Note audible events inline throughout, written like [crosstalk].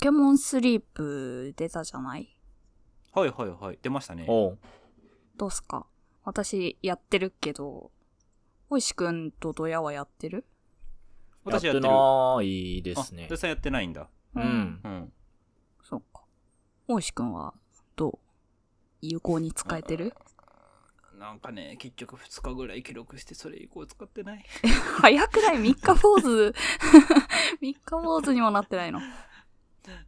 ケモンスリープ出たじゃない？はいはいはい。出ましたね。おうどうすか？私やってるけど、おいしくんとドヤはやってる？私やってる。ないですねあ、。さんやってないんだ。う。ん。うん。そうか。おいしくんはどう？有効に使えてる？なんかね、結局2日ぐらい記録してそれ以降使ってない。[laughs] 早くない ?3 日ポーズ。[laughs] 3日ポーズにもなってないの。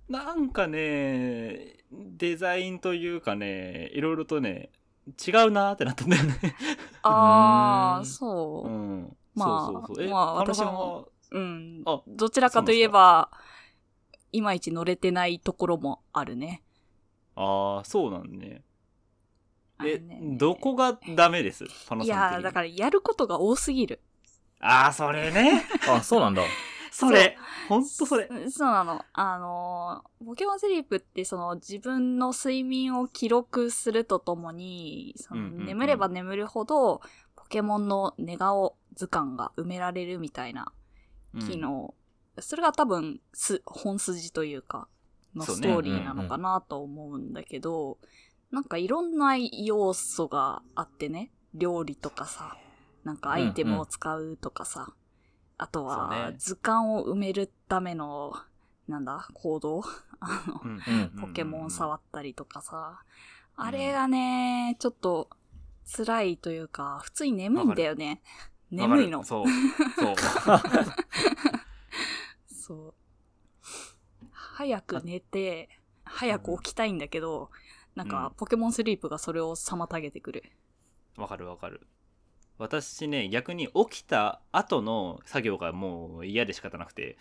なんかね、デザインというかね、いろいろとね、違うなーってなったんだよね。あー、[laughs] うんそうう。ん。まあそうそうそう。え、まあ私もはうん。あどちらかといえば、いまいち乗れてないところもあるね。ああ、そうなんね。え、ねどこがダメです？パノいさん的に。やー、だからやることが多すぎる。ああ、それね。[laughs] あ、そうなんだ。それ。ほんとそれ。うそうなの。あのー、ポケモンスリープってその自分の睡眠を記録するとともに、そのうんうんうん眠れば眠るほど、ポケモンの寝顔図鑑が埋められるみたいな機能。それが多分す、本筋というか、のストーリーなのかなと思うんだけど、なんかいろんな要素があってね、料理とかさ、なんかアイテムを使うとかさ、あとはね図鑑を埋めるための、なんだ、行動？[laughs] あの、ポケモン触ったりとかさ、うんあれがね、ちょっと辛いというか、普通に眠いんだよね。眠いの。そう。そう。[laughs] そう。早く寝て、早く起きたいんだけど、なんか、ポケモンスリープがそれを妨げてくる。わかるわかる。私ね、逆に起きた後の作業がもう嫌で仕方なくて、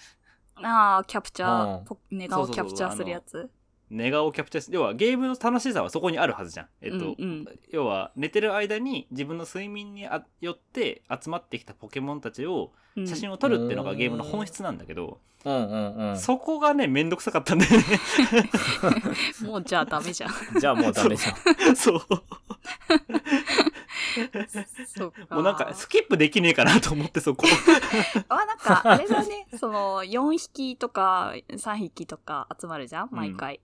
ああ、キャプチャー、うんポ寝顔キャプチャーするやつ？寝顔をキャプチャーし、要はゲームの楽しさはそこにあるはずじゃん。えっと、うんうん要は寝てる間に自分の睡眠にあよって集まってきたポケモンたちをうん写真を撮るっていうのがゲームの本質なんだけど、うんうんうん。そこがね、めんどくさかったんだよね。[laughs] もうじゃあダメじゃん。じゃあもうダメじゃん。そう。そうか。もうなんかスキップできねえかなと思ってそこ。[laughs] あ、なんか、あれだね、その、4匹とか3匹とか集まるじゃん？毎回。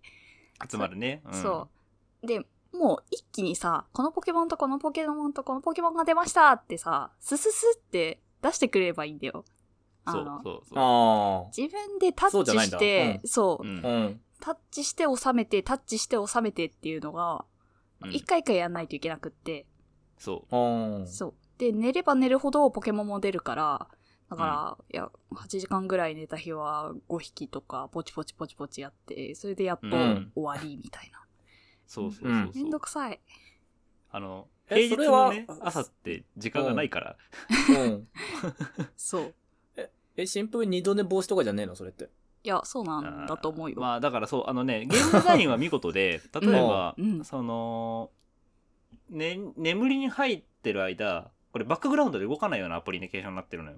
集まるね。うんそう。で、もう一気にさ、このポケモンとこのポケモンとこのポケモンが出ましたってさ、スススって出してくれればいいんだよ。あそうのそうそう。あ自分でタッチして、そう、うんあ。うん。タッチして収めて、タッチして収めてっていうのが、うん一回一回やんないといけなくって、そう。ああ。そう。で、寝れば寝るほどポケモンも出るから、だから、いや、8時間ぐらい寝た日は5匹とか、ポチポチポチポチやって、それでやっとうん終わりみたいな。そうそうそうめんどくさい。あの、え平日のね朝って時間がないから。うん。[laughs] そう。え、シンプルに二度寝防止とかじゃねえの？それって。いや、そうなんだと思うよ。まあだからそう、あのね、ゲームデザインは見事で、[laughs] 例えば、うんその、ね、眠りに入ってる間、これバックグラウンドで動かないようなアプリケーションになってるのよ。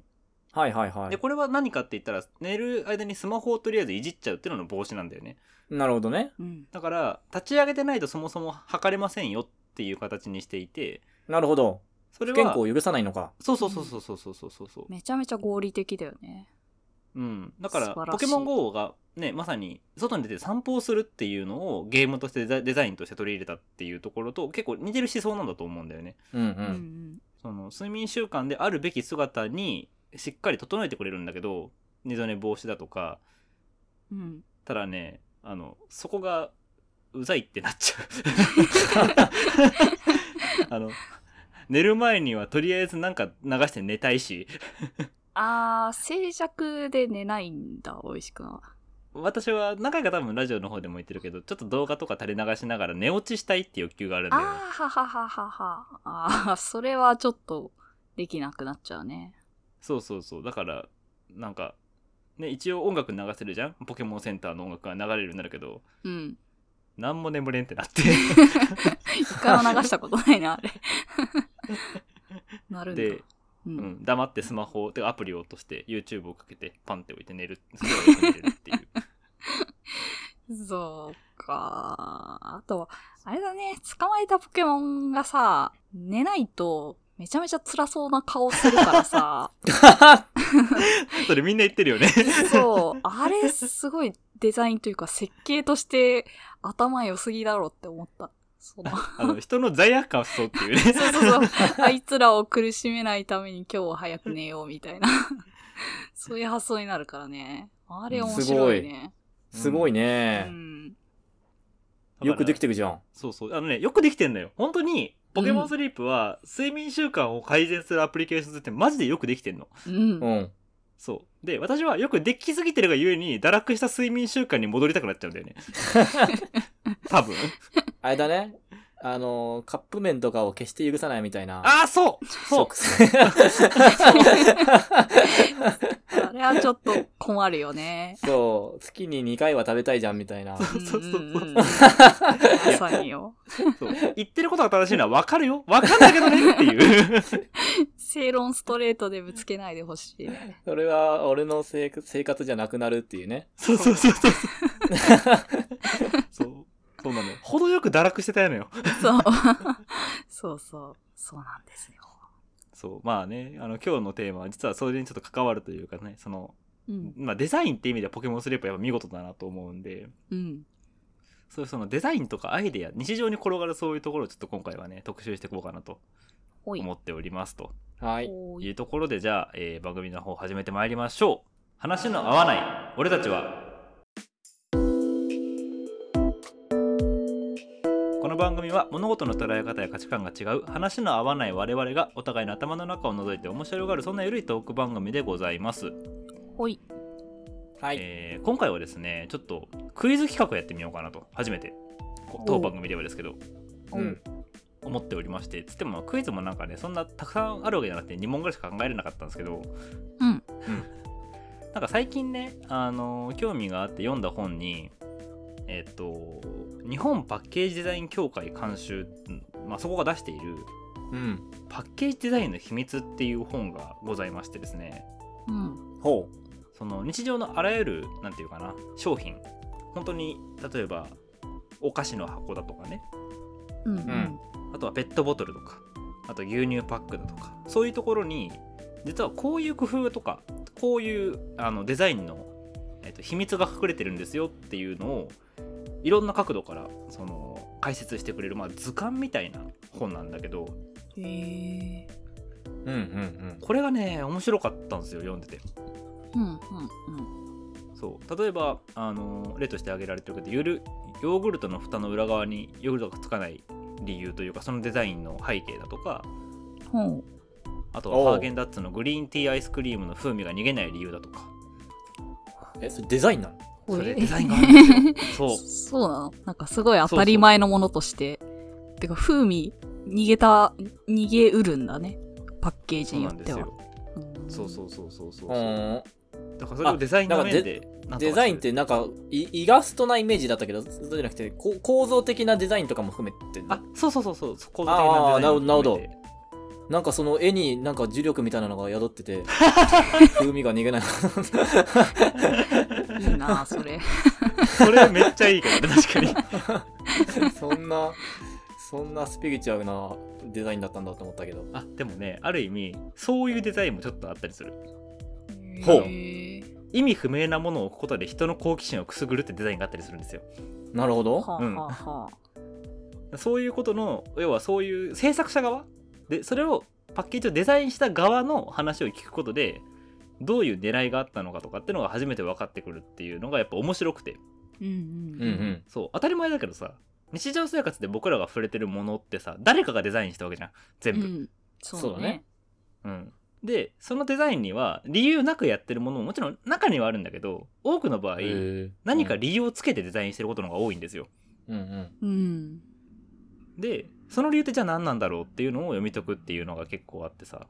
はいはいはいで、。これは何かって言ったら、寝る間にスマホをとりあえずいじっちゃうっていうのの防止なんだよね。なるほどね。うん。だから、立ち上げてないとそもそも測れませんよっていう形にしていて、なるほど。それは不健康、を許さないのか。そうそうそうそうそうそうそうそう。めちゃめちゃ合理的だよね。うん。だからポケモン GO がね、まさに外に出て散歩をするっていうのをゲームとしてデザデザインとして取り入れたっていうところと結構似てる思想なんだと思うんだよね。うんう。うんんその睡眠習慣であるべき姿にしっかり整えてくれるんだけど、二度寝防止だとか、うん。うん。ただね、あの、そこがうざいってなっちゃう。[laughs] あの、寝る前にはとりあえずなんか流して寝たいし、あー、静寂で寝ないんだ、おいしくは。私は何回か多分ラジオの方でも言ってるけどちょっと動画とか垂れ流しながら寝落ちしたいっていう欲求があるんだよねあー、ははははは。あー、それはちょっとできなくなっちゃうね。そうそうそうだからなんかね一応音楽流せるじゃん？ポケモンセンターの音楽が流れるようになるけどうん。何も眠れんってなって [laughs] 一回も流したことないな、あれ。[laughs] なるんだ。で、う。うん。ん、黙ってスマホでアプリを落として YouTube をかけてパンって置いて寝る。それはよく寝れるっていう。[laughs] そうか。あと、あれだね、捕まえたポケモンがさ、寝ないとめちゃめちゃ辛そうな顔するからさ、[laughs] それみんな言ってるよね。そう、あれすごいデザインというか設計として頭良すぎだろって思った。そのあの、人の罪悪感をそうっていうね。[laughs] そうそうそう。あいつらを苦しめないために今日は早く寝ようみたいな。[laughs] そういう発想になるからね。あれ面白いね。すごいうね。ん。よくできててるじゃん。そうそう。あのね、よくできてんのよ。本当に、ポケモンスリープは、睡眠習慣を改善するアプリケーションってマジでよくできてんの。うん。うん。そう。で、私はよくできすぎてるがゆえに、堕落した睡眠習慣に戻りたくなっちゃうんだよね。[laughs] [laughs] 多分。あれだね。あの、カップ麺とかを決して許さないみたいな。ああ、そうそうあ [laughs] れはちょっと困るよね。そう。月に2回は食べたいじゃんみたいな。そうそうそうまさによ。そう言ってることが正しいのはわかるよわかんだけどねっていう。正論ストレートでぶつけないでほしい。それは俺の生活生活じゃなくなるっていうね。そうそうそうそう。[laughs] そう。そうなのよ。[laughs] 程よく堕落してたのよ。そう。[laughs] そうそう。そうなんですよ。そう。まあね、あの、今日のテーマは実はそれにちょっと関わるというかね、その、うん。まあデザインって意味ではポケモンスリープはやっぱ見事だなと思うんで、うん。そういうそのデザインとかアイデア、日常に転がるそういうところをちょっと今回はね、特集していこうかなと。思っておりますとはい。ほいうところで、じゃあ、えー番組の方始めてまいりましょう。話の合わない、俺たちは。の番組は物事の捉え方や価値観が違う話の合わない我々がお互いの頭の中を覗いて面白がるそんな緩いトーク番組でございます、ほい。はい。えー今回はですねちょっとクイズ企画やってみようかなと初めてこ当番組ではですけどうん。思っておりましてつってもクイズもなんかねそんなたくさんあるわけじゃなくて2問ぐらいしか考えれなかったんですけどうん。なんか最近ね、あの興味があって読んだ本にえっ、と日本パッケージデザイン協会監修、うんまあ、そこが出しているうん。パッケージデザインの秘密っていう本がございましてですね。うん。ほその日常のあらゆるなんていうかな商品。本当に例えばお菓子の箱だとかね。うん。ん。あとはペットボトルとか。あと牛乳パックだとか。そういうところに実はこういう工夫とかこういうあのデザインの、えっと秘密が隠れてるんですよっていうのをいろんな角度からその解説してくれる、まあ、図鑑みたいな本なんだけどへえ。う。うんうんこれがね面白かったんですよ読んでてうん。うん。そう例えばあの例として挙げられてるけどヨルヨーグルトの蓋の裏側にヨーグルトがつかない理由というかそのデザインの背景だとかうん。ほう。あとはハーゲンダッツのグリーンティーアイスクリームの風味が逃げない理由だとかうん。え、それデザインなの？ほいそれデザインがあるんですよ。[laughs] そう。そうなの？なんかすごい当たり前のものとして。てか、風味、逃げた、逃げうるんだね。パッケージそうによっては。なんですよ。うん。そうそうそうそうそう。だからそれをデザインの面でデザインってなんかイイラストなイメージだったけどそうじゃなくてこ構造的なデザインとかも含めてあそうそうそうそう。構造的なデザインもなるほど。なんかその絵になんか重力みたいなのが宿ってて。[laughs] 風味が逃げないいいなそれ。それめっちゃいいけどね確かに。[laughs] そんなそんなスピリチュアルなデザインだったんだと思ったけど。あでもねある意味そういうデザインもちょっとあったりする。ほう。意味不明なものを置くことで人の好奇心をくすぐるってデザインがあったりするんですよ。なるほど。はあはあ、そういうことの要はそういう制作者側？でそれをパッケージをデザインした側の話を聞くことでどういう狙いがあったのかとかっていうのが初めて分かってくるっていうのがやっぱ面白くて。うんうんうん。うんそう。当たり前だけどさ日常生活で僕らが触れてるものってさ誰かがデザインしたわけじゃん。全部、うん。そうそうだね。うん。でそのデザインには理由なくやってるものももちろん中にはあるんだけど多くの場合何か理由をつけてデザインしてることの方が多いんですよ。うんうん。うん。でその理由ってじゃあ何なんだろうっていうのを読み解くっていうのが結構あってさ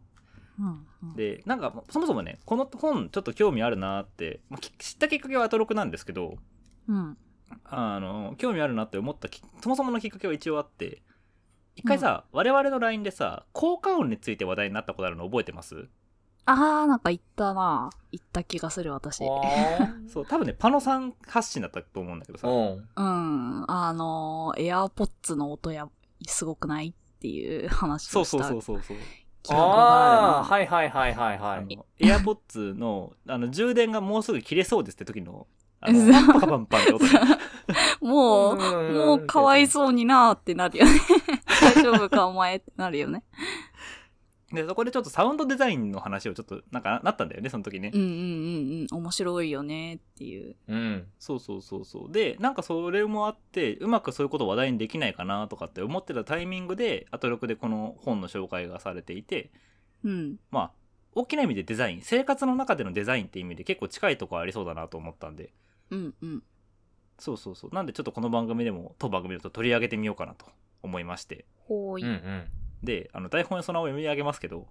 でなんかそもそもねこの本ちょっと興味あるなって、まあき知ったきっかけはアトロクなんですけどうん。あの興味あるなって思ったきそもそものきっかけは一応あって一回さ、我々の LINE でさ効果音について話題になったことあるの覚えてます？あー、なんか言ったな。言った気がする、私。あ [laughs] そう多分ねパノさん発信だったと思うんだけどさ、ーうん。うん。あのー、エアーポッツの音や、すごくない？っていう話をした。そうそうそうそうそう記憶があ。あはいはいはいはいはいあの AirPods のあの充電がもうすぐ切れそうですって時のあのパンパカパンパンって音ね [laughs] もう、もうかわいそうになーってなるよね。[laughs] 大丈夫かお前ってなるよね。でそこでちょっとサウンドデザインの話をちょっとなんかなったんだよねその時ね、うんうんうんうん。面白いよねっていう。うん。そうそうそうそうでなんかそれもあってうまくそういうことを話題にできないかなとかって思ってたタイミングでアトロクでこの本の紹介がされていてうん。まあ大きな意味でデザイン生活の中でのデザインって意味で結構近いとこありそうだなと思ったんでうんうん。そうそうそうなんでちょっとこの番組でも当番組だと取り上げてみようかなと思いましてほーい。うんうん。であの台本そのまま読み上げますけど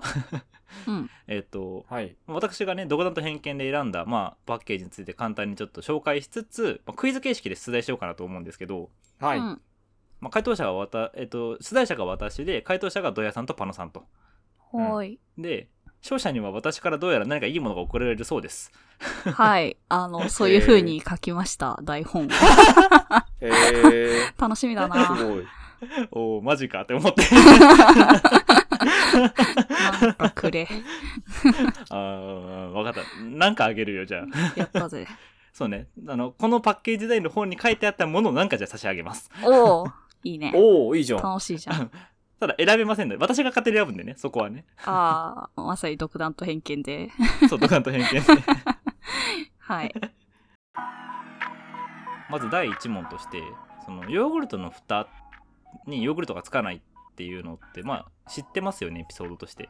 うん。[laughs] えっとはい。私がね独断と偏見で選んだ、まあ、パッケージについて簡単にちょっと紹介しつつ、まあ、クイズ形式で出題しようかなと思うんですけど、はい。うんまあ、回答者はわた、えっと、出題者が私で回答者がドヤさんとパノさんとほーい。で勝者には私からどうやら何かいいものが送られるそうですはい。[laughs] あの、そういう風に書きました、台本を。へえ。楽しみだすな。ごい。おおマジかって思ってなんかくれ。[laughs] あー分かったなんかあげるよじゃあやったぜ。そうねあのこのパッケージデザインの本に書いてあったものをなんかじゃあ差し上げますおおいいね。おおいいじゃん。楽しいじゃん。[laughs] ただ選べませんので私が勝手に選ぶんでねそこはねああ、まさに独断と偏見で。そう独断と偏見で [laughs] はい。まず第1問としてそのヨーグルトの蓋にヨーグルトがつかないっていうのってまあ知ってますよねエピソードとして。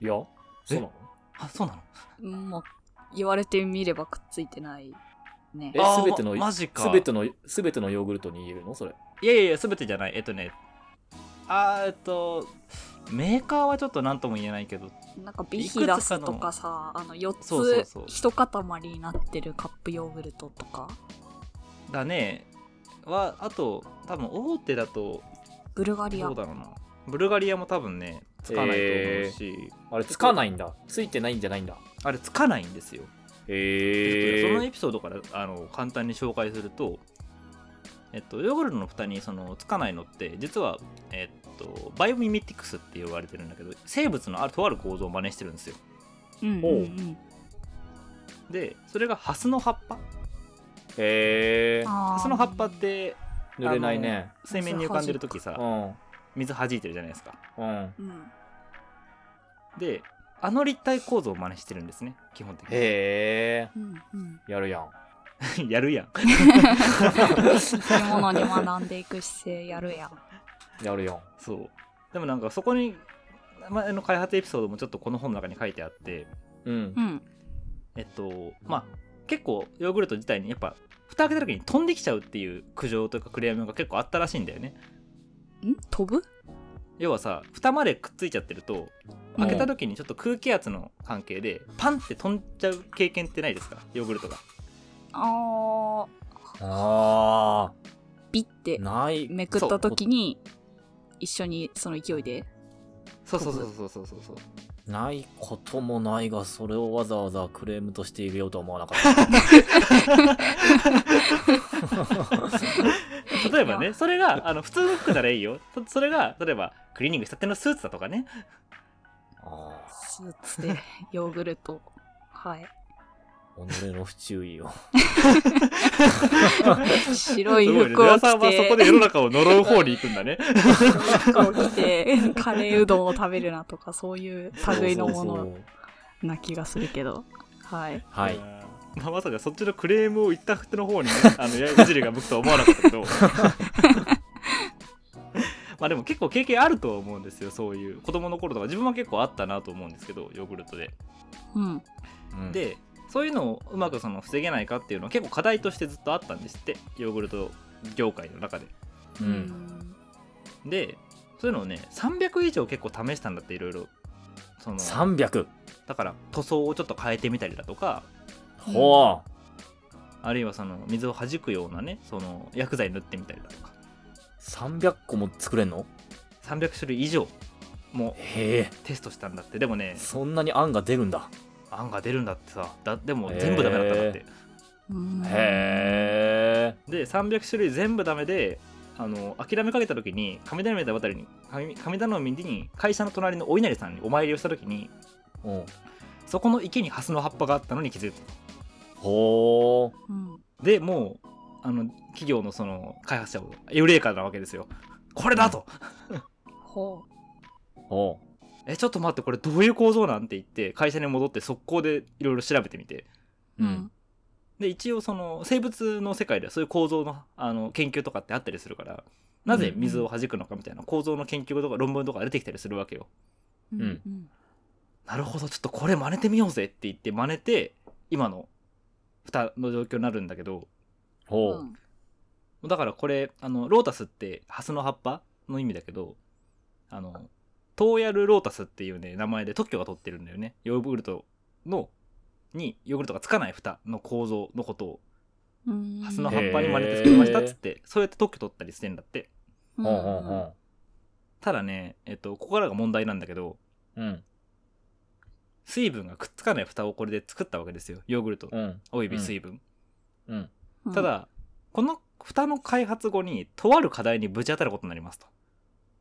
いや、そうなの？あそうなの？もう、言われてみればくっついてないね。え。すべてのマジか。すべてのすべてのヨーグルトに言えるの？それ。いやいやいや全てじゃない。えっとねあーえっとメーカーはちょっと何とも言えないけどなんかビヒダスとかさ、あの4そうそうそう。つ一塊になってるカップヨーグルトとか、だねはあと多分大手だとブルガリアどう。だろうなブルガリアも多分ねつかないと思うし、あれつかないんだ。ついてないんじゃないんだ。あれつかないんですよへそのエえ。ピソードからあの簡単に紹介すると、えっと、ヨーグルトの蓋にそのつかないのって実は、えっと、バイオミミティクスって言われてるんだけど生物のあるとある構造を真似してるんですようんうんうん。でそれがハスの葉っぱへえ。あーハスの葉っぱって濡れないね。水面に浮かんでる時さうん。水弾いてるじゃないですかうん。うん。であの立体構造を真似してるんですね基本的にへえ。うんうん。やるやん。[laughs] やるやん生き物に学んでいく姿勢やるやん。やるやん。そうでもなんかそこに前の開発エピソードもちょっとこの本の中に書いてあってうんう。ん。えっとまあ結構ヨーグルト自体にやっぱ蓋開けた時に飛んできちゃうっていう苦情というかクレームが結構あったらしいんだよねん？飛ぶ？要はさ蓋までくっついちゃってるとうん開けた時にちょっと空気圧の関係でパンって飛んじゃう経験ってないですか？ヨーグルトがあー、あビッてあ。ない。めくった時に、一緒にその勢いで。そうそうそうそうそうそうそうないこともないが、それをわざわざクレームとして入れようとは思わなかった。[laughs] 例えばねそれがあの普通の服ならいいよそそれが例えばクリーニングしたてのスーツだとかねああ。スーツでヨーグルト。はい。己の不注意を。白い服を皆さん着はそこでて、世の中を呪う方に行くんだね。服を着て、カレーうどんを食べるなとか、そういう類のもの。な気がするけど。はい。はい。まあ、まさかそっちのクレームを言った人の方にね [laughs] あの矢印が向くとは思わなかったけど。[laughs] まあでも結構経験あるとは思うんですよそういう。子供の頃とか。自分は結構あったなと思うんですけどヨーグルトで。うん。うん、でそういうのをうまくその防げないかっていうのは結構課題としてずっとあったんですってヨーグルト業界の中でう。うんん。でそういうのをね300以上結構試したんだっていろいろその300。だから塗装をちょっと変えてみたりだとかほあるいはその水を弾くようなねその薬剤塗ってみたりだとかう。300個も作れんの？300種類以上もへえ。テストしたんだってでもねそんなに案が出るんだ。案が出るんだってさ。だでも全部ダメだったんだって、うん。へえ。で300種類全部ダメであの諦めかけた時に神頼みだ渡りに神神頼みに会社の隣のお稲荷さんにお参りをした時にう。ん。そこの池にハスの葉っぱがあったのに気づいた。ほうん。でもうあの企業のその開発者をエウレーカーなわけですよ。これだと、ほおう。えちょっと待ってこれどういう構造なんて言って会社に戻って速攻でいろいろ調べてみてう。うんで一応その生物の世界ではそういう構造のあの研究とかってあったりするからなぜ水を弾くのかみたいな構造の研究とか論文とか出てきたりするわけようん。うんうん。なるほどちょっとこれ真似てみようぜって言って真似て今の蓋の状況になるんだけどほう。だからこれあのロータスってハスの葉っぱの意味だけどあのトーヤルロータスっていうね名前で特許が取ってるんだよねヨーグルトのにヨーグルトがつかない蓋の構造のことをうん。ハスの葉っぱに真似て作りましたっつってそうやって特許取ったりしてんだってうんほうほうほただねえっとここからが問題なんだけどう。うん。水分がくっつかない蓋をこれで作ったわけですよヨーグルトうん。および水分、うん。うんた、だこの蓋の開発後にとある課題にぶち当たることになりますと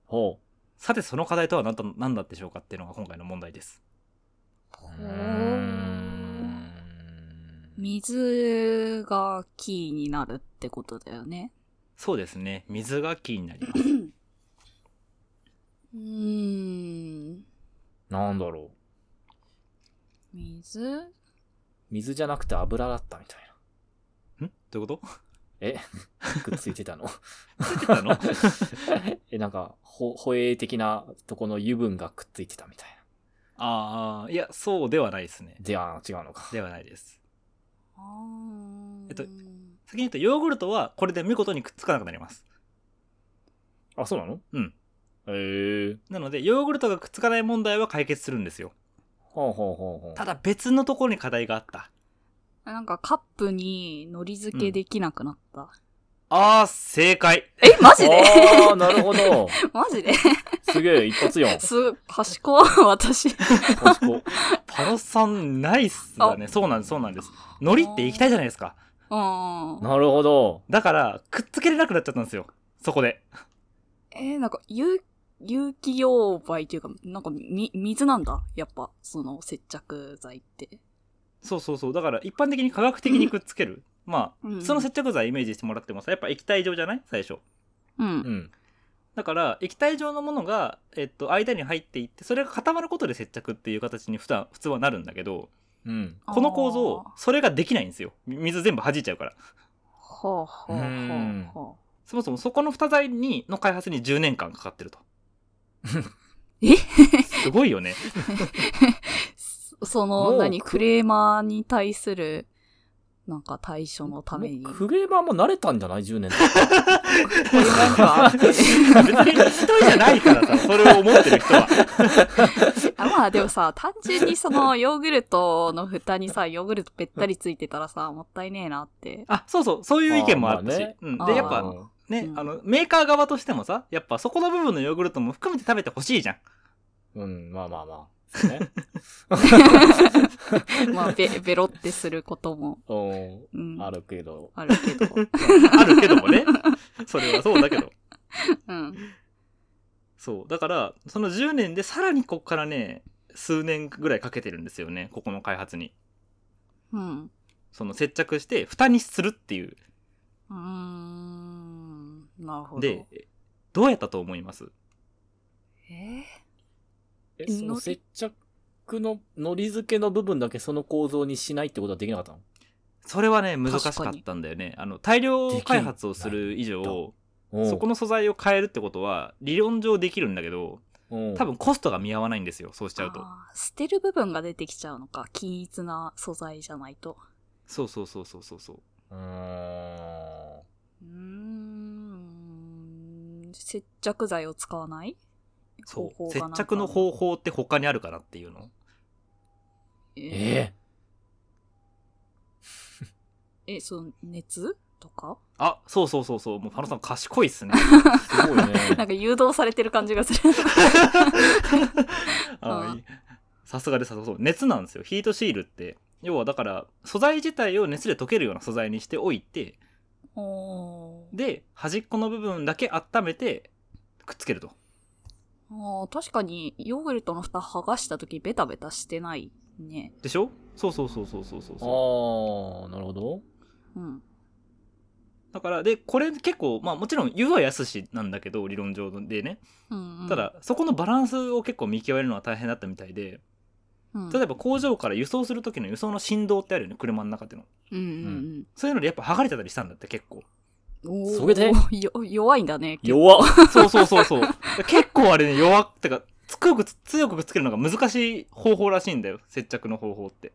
ほさてその課題とは何だ何だったでしょうかっていうのが今回の問題です。水がキーになるってことだよね。そうですね水がキーになります [laughs] うーん。なんだろう。水？水じゃなくて油だったみたいな。ん？どういうこと？え？[laughs] くっついてたの？言ってたの？[laughs] え、なんか、ほ、保栄的なとこの油分がくっついてたみたいな。ああいやそうではないですね。では、違うのか。ではないです。えっと先に言うとヨーグルトはこれで見事にくっつかなくなります。あ、そうなの？うん。へえ。なのでヨーグルトがくっつかない問題は解決するんですよ。ほうほうほうほう。ただ別のところに課題があったなんかカップに海苔漬けできなくなった。あー正解え、マジで？ああ、なるほど。[laughs] マジで？すげえ、一発よ。[laughs] す、賢い、[laughs] 私。賢パロさんナイスだねそうなんですそうなんです海苔って液体じゃないですかうん。なるほど。だからくっつけれなくなっちゃったんですよそこでえーなんか、有、有機溶媒っていうか、なんか、み、水なんだ？やっぱ、その接着剤って。そうそうそう。だから一般的に科学的にくっつける。[laughs] まあ、うん。その接着剤イメージしてもらってもさやっぱ液体状じゃない？最初。う。うん。ん。だから液体状のものが、えっと、間に入っていってそれが固まることで接着っていう形に普段普通はなるんだけどうん。この構造それができないんですよ。み水全部弾いちゃうから。ほうほうほううん。ほそもそもそこの蓋材にの開発に10年間かかってると。え？すごいよね。う。[laughs] その、何、クレーマーに対する、なんか対処のために。クレーマーも慣れたんじゃない ?10 年これなんか、別に一人じゃないからさそれを思ってる人は [laughs] あまあでもさ、単純にそのヨーグルトの蓋にさ、ヨーグルトべったりついてたらさ、もったいねえなって。あそうそうそういう意見もあったし、ねうん、でやっぱうんね、うんあのメーカー側としてもさやっぱそこの部分のヨーグルトも含めて食べてほしいじゃんうん、まあまあまあ。そうね。[laughs] まあ、べ、ベロってすることも、ううん、ん。あるけど。あるけど。あるけどもね [laughs] それはそうだけど [laughs] うん。そうだからその10年でさらにこっからね数年ぐらいかけてるんですよねここの開発にうん。その接着して蓋にするっていううーん。なるほど。でどうやったと思います？ええ、その接着の海苔漬けの部分だけその構造にしないってことはできなかったの？それはね難しかったんだよねあの大量開発をする以上そこの、の素材を変えるってことは理論上できるんだけどうん多分コストが見合わないんですよそうしちゃうと捨てる部分が出てきちゃうのか。均一な素材じゃないと。そうそうそうそうそうそううーん。うーん。接着剤を使わない？そう。接着の方法って他にあるかなっていうの？え [laughs] え、その熱とか？あそうそうそうそう。もうパノさん賢いっすね。え [laughs] すごいね。なんか誘導されてる感じがする。[laughs] さすがですそう熱なんですよ。ヒートシールって。要はだから素材自体を熱で溶けるような素材にしておいてで端っこの部分だけ温めてくっつけるとあー確かにヨーグルトの蓋剥がした時ベタベタしてないね。でしょ？そうそうそうそうそうそうそう。ああ、なるほど。うん。だからでこれ結構まあもちろん湯は安しなんだけど理論上でね。うんうん。ただそこのバランスを結構見極めるのは大変だったみたいで。うん。例えば工場から輸送する時の輸送の振動ってあるよね車の中っていうのうん。うん。そういうのでやっぱ剥がれてたりしたんだって結構それで？[laughs] よ弱いんだね弱っ。[laughs] そうそうそうそう。結構あれね弱ってか強く強くくっつけるのが難しい方法らしいんだよ。接着の方法って、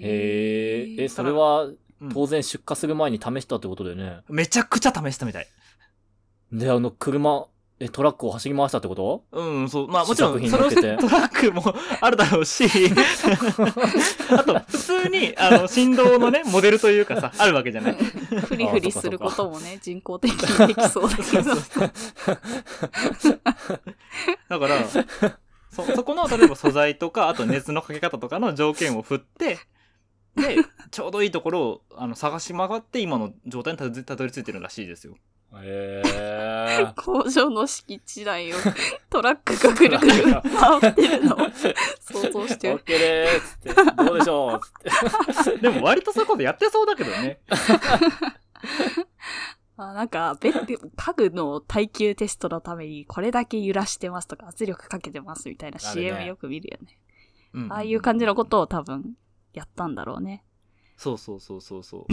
へええそれはうん。当然出荷する前に試したってことだよね。めちゃくちゃ試したみたい。であの車えトラックを走り回したってこと？うん、そう。まあもちろん、品乗っけて [laughs] トラックもあるだろうし、[laughs] あと、普通に、あの、振動のね、モデルというかさ、[laughs] あるわけじゃない。フリフリすることもね人工的にできそうだけどだから、そ、そこの、例えば素材とか、あと熱のかけ方とかの条件を振って、で、ちょうどいいところを、あの、探し回って、今の状態にたどりたどり着いてるらしいですよ。へえ [laughs] 工場の敷地内をトラックがぐるぐる回ってるのを想像してるオッケーでーすってどうでしょうつって [laughs] でも割とそういうことやってそうだけどね。[laughs] あなんか、べ家具の耐久テストのためにこれだけ揺らしてますとか圧力かけてますみたいな CM よく見るよね。うんああいう感じのことを多分やったんだろうね。そうそうそうそうそう。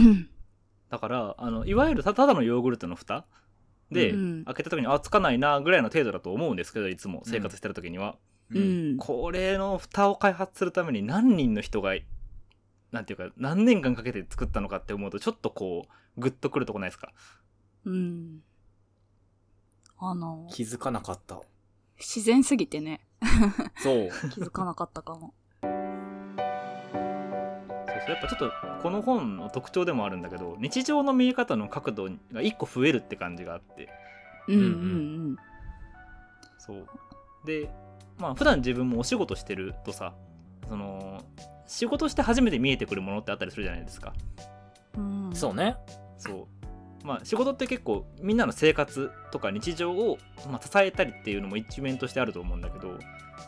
うんだからあのいわゆるたただのヨーグルトの蓋で、うん。開けた時にあつかないなぐらいの程度だと思うんですけどいつも生活してる時には、うん。これの蓋を開発するために何人の人がなんていうか何年間かけて作ったのかって思うとちょっとこうグッとくるとこないですか？うん。あの、気づかなかった。自然すぎてね、そう。[laughs] 気づかなかったかも。そうそうやっぱちょっとこの本の特徴でもあるんだけど日常の見え方の角度が1個増えるって感じがあってうんうんそうでまあ普段自分もお仕事してるとさその仕事して初めて見えてくるものってあったりするじゃないですかうん。うん。そうねそうまあ仕事って結構みんなの生活とか日常を、まあ、支えたりっていうのも一面としてあると思うんだけど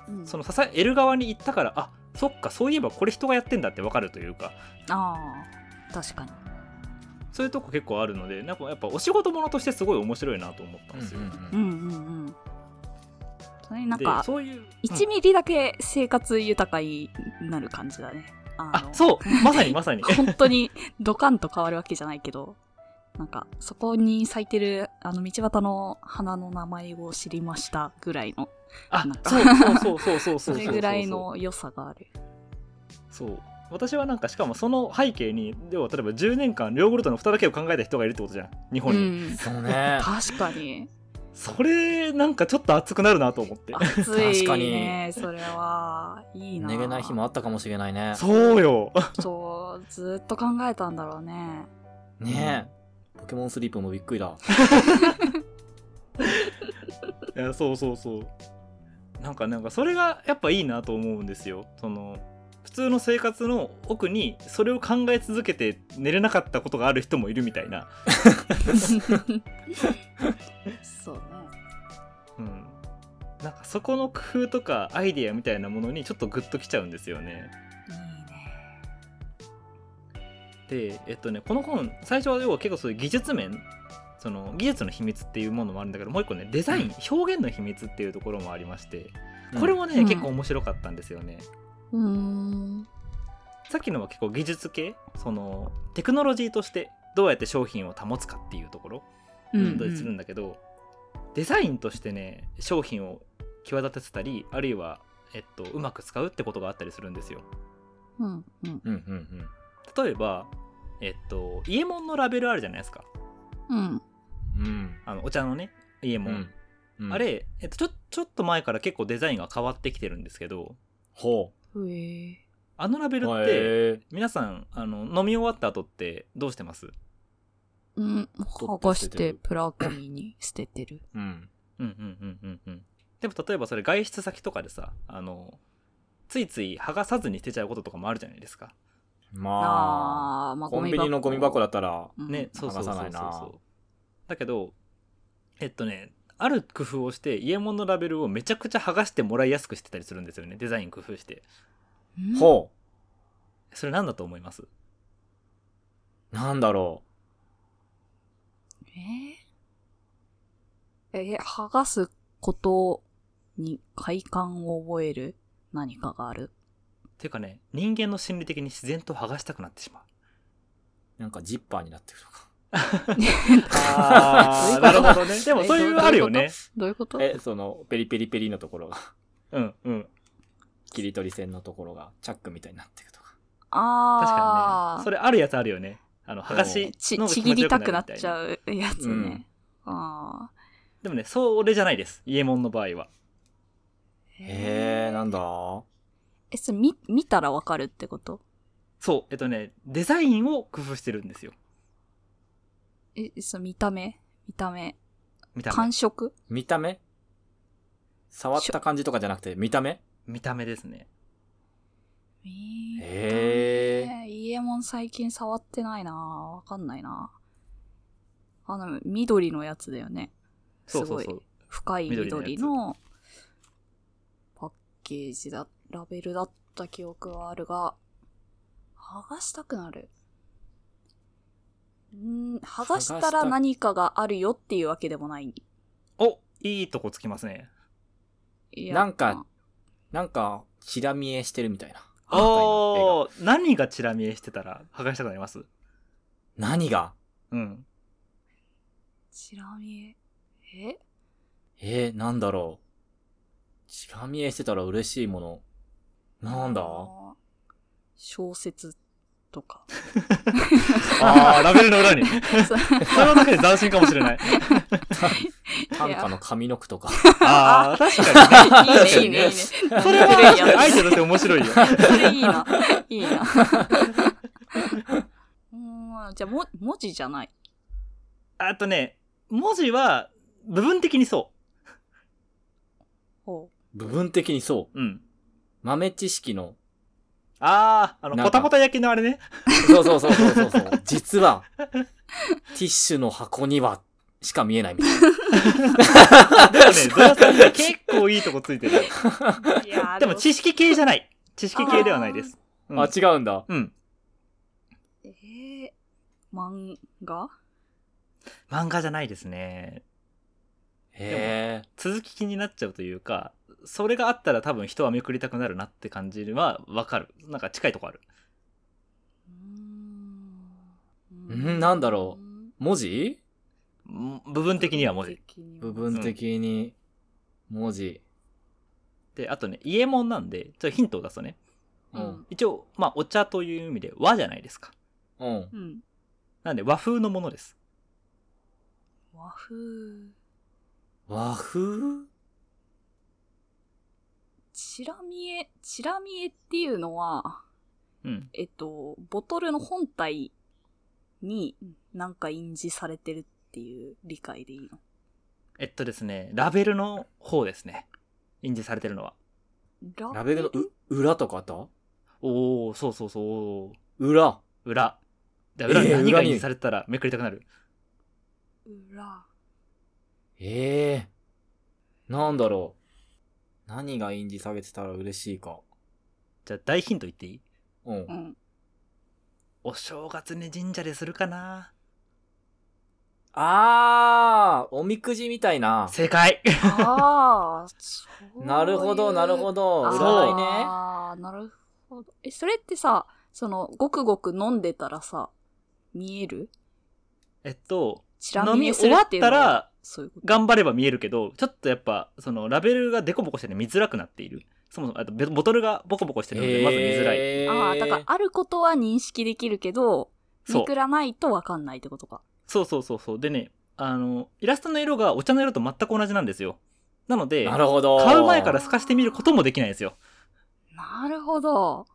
うん。その支える側に行ったからあそっかそういえばこれ人がやってんだってわかるというかああ、確かに。そういうとこ結構あるのでなんかやっぱお仕事ものとしてすごい面白いなと思ったんですよ、うんうんうん。それなんでか、そういう、1ミリだけ生活豊かになる感じだね。ああそうまさに [laughs] まさに本当にドカンと変わるわけじゃないけど、なんか、そこに咲いてる、あの、道端の花の名前を知りましたぐらいの、あなんか。そうそうそうそうそうそう。それぐらいの良さがある。そう。私はなんかしかもその背景にでは例えば10年間ヨーグルトの蓋だけを考えた人がいるってことじゃん。日う本に、ん。そうね。確かに。それなんかちょっと熱くなるなと思って。熱い確かね。それは、いいな。寝れない日もあったかもしれないね。そうよ。そう、ずっと考えたんだろうね。ねえ。ポケモンスリープもびっくりだ。[laughs] いやそうそうそうなんかなんかそれがやっぱいいなと思うんですよその普通の生活の奥にそれを考え続けて寝れなかったことがある人もいるみたいなそうね。うんなんかそこの工夫とかアイデアみたいなものにちょっとグッときちゃうんですよねいいね。でえっとねこの本最初は要は結構そういう技術面その技術の秘密っていうものもあるんだけどもう一個ねデザイン表現の秘密っていうところもありましてこれもね、うん結構面白かったんですよね。うーん。さっきのは結構技術系そのテクノロジーとしてどうやって商品を保つかっていうところうん。だったりするんだけど、デザインとしてね商品を際立ててたりあるいは、えっと、うまく使うってことがあったりするんですよ。うんうん。うんうんうん。例えばえっとイエモンのラベルあるじゃないですか。うん。うん。あのお茶のねイエモン、うん。うん。あれ、えっと、ちょちょっと前から結構デザインが変わってきてるんですけどほへえ。あのラベうルって皆さんあの飲み終わった後ってどうしてます？うん。取剥がしてプラゴミに捨ててる。うん。うんうんうんうんうん。でも例えばそれ外出先とかでさあのついつい剥がさずに捨てちゃうこととかもあるじゃないですか。まああ、まあ、あコンビニのゴミ箱だったらうん。ね、そうそうそうそう剥がさないな。そうだけどえっとねある工夫をしてイエモンのラベルをめちゃくちゃ剥がしてもらいやすくしてたりするんですよね。デザイン工夫して。うん？ほそれなんだと思います？うなんだろえ？ー、え、剥がすことに快感を覚える？何かがある？ていうかね人間の心理的に自然と剥がしたくなってしまう。なんかジッパーになってるとか。あーなるほどね。でもそういうあるよね。どういうこと？え、その、ペリペリペリのところが、うんうん。切り取り線のところが、チャックみたいになってるとか。確ああかにね。それあるやつあるよね。あの剥がしちぎりたくなっちゃうやつね。うん。ああ。でもねそれじゃないです。イエモンの場合は。へえ、なんだ？え、それ見、見たらわかるってこと？そう。えっとねデザインを工夫してるんですよえ、その見た目？見た目。見た目。感触？見た目？触った感じとかじゃなくて、見た目？見た目ですね。見た目。へえ。イエモン最近触ってないな。わかんないな。あの、緑のやつだよね。すごいそうそう。そう深い緑のパッケージだ、ラベルだった記憶はあるが、剥がしたくなる。んー剥がした剥がしたら何かがあるよっていうわけでもない。おいいとこつきますねなんか、なんか、チラ見えしてるみたいな。おー何がチラ見えしてたら剥がしたくなります？何が？うんチラ見え？え？えー、なんだろう。チラ見えしてたら嬉しいもの。なんだ？小説とか。[laughs] ああラベルの裏にそうそれは確かに斬新かもしれない [laughs] 短歌の上の句とか。ああ確かにねいいね、いいね、いいね。それは古いやつアイデアとして面白いよそれいいな。いいな。[laughs] うん、じゃあ、も、文字じゃない？あとね文字は部分的にそほ部分的にそう。ううん豆知識の。あああのなんかポタポタ焼きのあれねそうそうそうそうそうそう。実は、ティッシュの箱には、しか見えないみたいな。でもねゾラさんね結構いいとこついてるう。いやーでも知識系じゃない知識系ではないですうんあ、違うんだ。うんえー、漫画？漫画じゃないですねへえ。続き気になっちゃうというかそれがあったら多分人はめくりたくなるなって感じはわかる。なんか近いとこある。うーん。うんなんだろ文字？ん。部分的には文字。部分的に、文字。であとねイエモンなんでちょっとヒントを出すとね。ううんん。一応まあお茶という意味で和じゃないですか。うん。うん。なんで和風のものです。和風。和風？チラ見え、チラ見えっていうのは、うん。えっと、ボトルの本体になんか印字されてるっていう理解でいいの？えっとですねラベルの方ですね。印字されてるのは。ラベル？のう裏とかあった？おおそうそうそう。裏。裏。で裏に何が印字されてたらめくりたくなる、裏。ええなんだろう。何が印字されてたら嬉しいか。じゃあ大ヒント言っていい？うんう。ん。お正月に神社でするかな？あー、おみくじみたいな。正解ああ、そういうなるほど、なるほど。占いね。ああ、なるほど。え、それってさ、その、ごくごく飲んでたらさ、見える？えっと飲み終わったらそういうこと。頑張れば見えるけどちょっとやっぱそのラベルがデコボコしてて見づらくなっているそもそもあとベボトルがボコボコしてるのでまず見づらい、ああ、だから、あることは認識できるけど、そうめくらないとわかんないってことか。そうそうそうそうでねあのイラストの色がお茶の色と全く同じなんですよなのでなるほど。買う前から透かしてみることもできないんですよなるほど。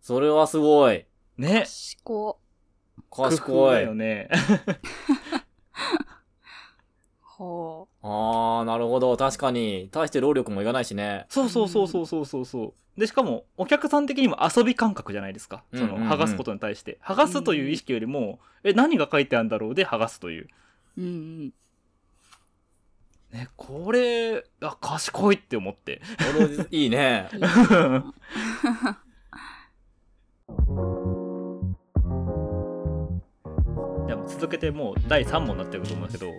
それはすごい。ね賢。賢いだよ。ね [laughs] ほあー、なるほど。確かに。大して労力もいらないしね。そうそうそうそうそうそうそうでしかもお客さん的にも遊び感覚じゃないですかその剥がすことに対して剥がすという意識よりもえ何が書いてあるんだろうで剥がすというう。うんうん。ねこれあ賢いって思っていいね。[laughs] 続けてもう第3問になってると思うんだけど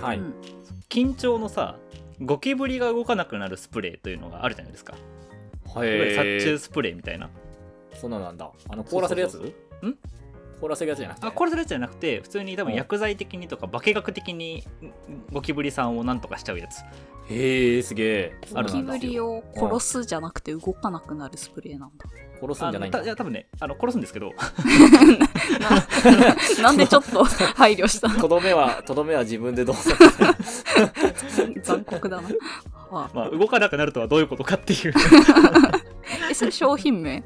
はい。うん。緊張のさゴキブリが動かなくなるスプレーというのがあるじゃないですか、いわゆる殺へ虫スプレーみたいな。そんななんだ。あの、凍らせるやつ？そうそうん？凍らせるやつじゃなくて。あこれそれじゃなくて普通に多分うん薬剤的にとか化学的にゴキブリさんをなんとかしちゃうやつへえ、すげえ。ゴキブリを殺すじゃなくて動かなくなるスプレーなんだ。殺すんじゃないんだい。や多分ねあの殺すんですけどななんでちょっと [laughs] 配慮したの？とどめは、とどめは自分でどうぞ。[laughs] 残酷だな。はまあ、動かなくなるとはどういうことかっていう [laughs] え、それ商品名？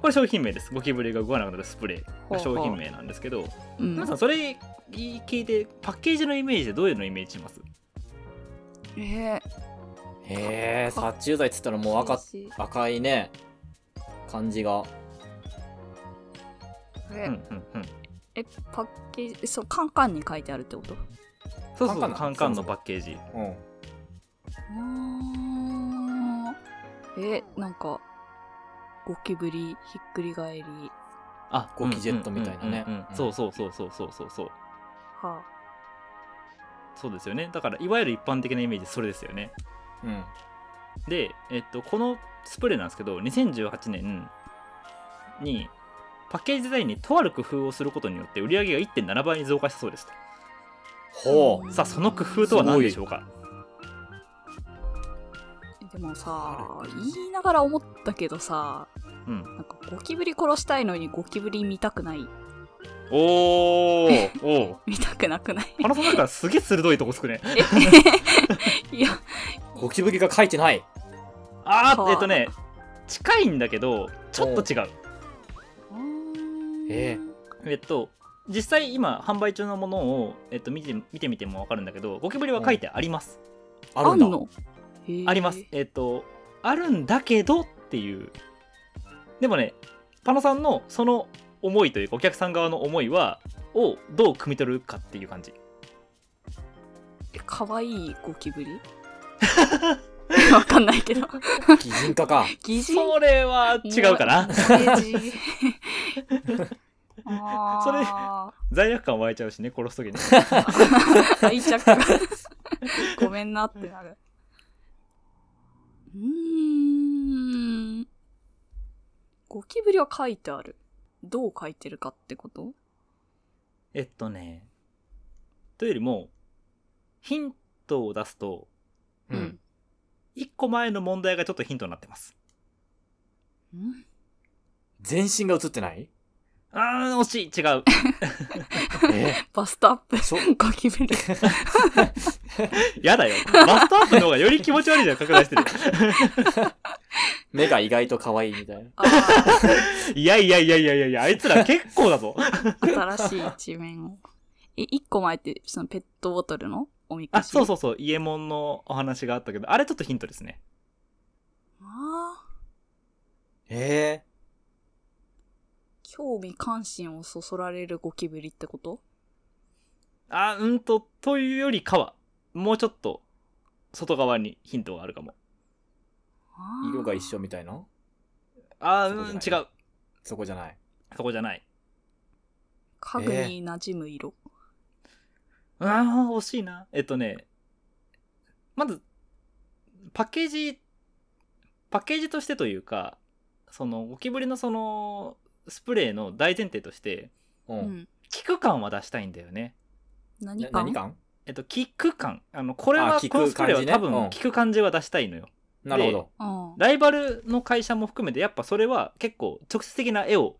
これ商品名です。ゴキブリが動かなくなるスプレー。が商品名なんですけどうん。皆さんそれ聞いてパッケージのイメージでどういうのイメージします？ええ、殺虫剤っつったらもう赤、赤いね、感じが。え、うんうんうん。えパッケージ、そう、カンカンに書いてあるってこと？そうそうカンカンの？パッケージ。うん。うーん。え、なんか、ゴキブリひっくり返り、あゴキジェットみたいなね。そうそうそうそうそうそうそう。はそうですよね。だからいわゆる一般的なイメージそれですよね。うん。で、えっと、このスプレーなんですけど2018年にパッケージデザインにとある工夫をすることによって売り上げが1.7倍に増加したそうですと。ほう。さあその工夫とは何でしょうか？でもさ、言いながら思ったけどさ、うん。なんかゴキブリ殺したいのにゴキブリ見たくない。おー。おー。[laughs] 見たくなくない？花さんだからすげえ鋭いとこつくね。え？[laughs] いや、ゴキブリが書いてない。はあ。あーえっとね近いんだけどちょっと違う。ええっと実際今販売中のものを、えっと、見て見てみても分かるんだけどゴキブリは書いてあります、あるんだ。あります。えっとあるんだけどっていうでもねパノさんのその思いというかお客さん側の思いはをどう汲み取るかっていう感じ。えかわいいゴキブリ？[laughs] わかんないけど。擬人化か。疑似それは違うかな。[laughs] それ罪悪感湧いちゃうしね殺す時に。[laughs] 愛着が。ごめんなってなる。うーんゴキブリは書いてある。どう書いてるかってこと？えっとねというよりもヒントを出すとうん。1個前の問題がちょっとヒントになってます。ん？全身が映ってない？あー惜しい。違う。[laughs] え？バストアップ。そゴキブリ。[laughs] やだよ。バストアップの方がより気持ち悪いじゃん拡大してる [laughs] 目が意外と可愛いみたいな。[laughs] あー。いやいやいやいやいやいやあいつら結構だぞ。新しい一面を。え一個前ってそのペットボトルのおみくじあそうそうそう伊右衛門のお話があったけどあれちょっとヒントですね。あー。え興味関心をそそられるゴキブリってこと？あうんとというよりかはもうちょっと外側にヒントがあるかも。ー、色が一緒みたいな？あうん違う。そこじゃない。そこじゃない。家具に馴染む色、あー惜しいな。えっとねまずパッケージパッケージとしてというかそのゴキブリのそのスプレーの大前提としてう。うん。ん、効く感は出したいんだよね。何感？えっと効く感。あのこれはこのスプレーは多分うん。効く感じは出したいのよ、なるほど。うんライバルの会社も含めてやっぱそれは結構直接的な絵を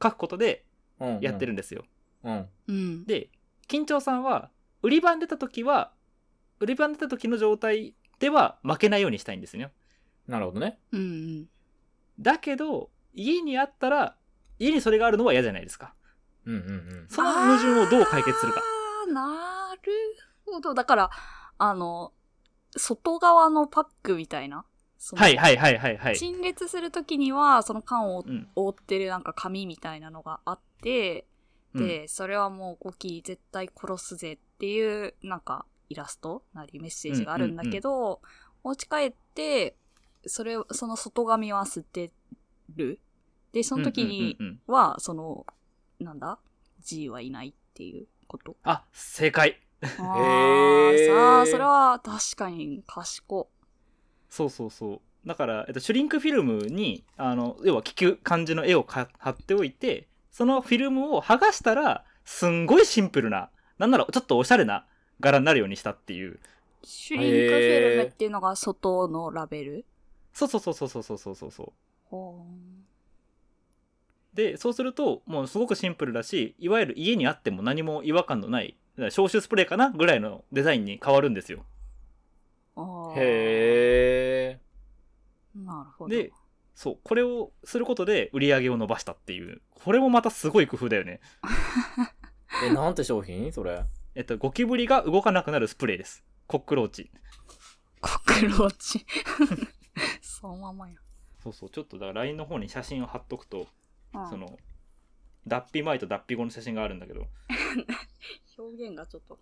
描くことでうん。やってるんですよ、うん。うんで緊張さんは売り場に出た時は売り場に出た時の状態では負けないようにしたいんですよなるほどね。うんうんだけど家にあったら家にそれがあるのは嫌じゃないですかうんうんうん。その矛盾をどう解決するかあーなるほどだからあの外側のパックみたいな？はいはいはいはいはい。陳列するときにはその缶をうん。覆ってるなんか紙みたいなのがあって、うん。でそれはもうゴキ絶対殺すぜっていうなんかイラストなりメッセージがあるんだけど、お家帰ってそれその外紙は捨てる。でその時にうんうんうんうん。はそのなんだ？G はいないっていうこと。あ正解あへーーさあ、それは確かに賢そうそうそう。だから、えっと、シュリンクフィルムにあの要は利く感じの絵をか貼っておいてそのフィルムを剥がしたらすんごいシンプルななんならちょっとおしゃれな柄になるようにしたっていう。シュリンクフィルムっていうのが外のラベル？そうそうそうそうそうそうそうそう。ほでそうするともうすごくシンプルだしいわゆる家にあっても何も違和感のない消臭スプレーかなぐらいのデザインに変わるんですよへえ。なるほど。でそうこれをすることで売り上げを伸ばしたっていうこれもまたすごい工夫だよね [laughs] え、なんて商品？それ。えっとゴキブリが動かなくなるスプレーですコックローチコクローチ。[laughs] そのままや。そうそうちょっとだから LINE の方に写真を貼っとくと、うんその脱皮前と脱皮後の写真があるんだけど。[laughs] 表現がちょっと。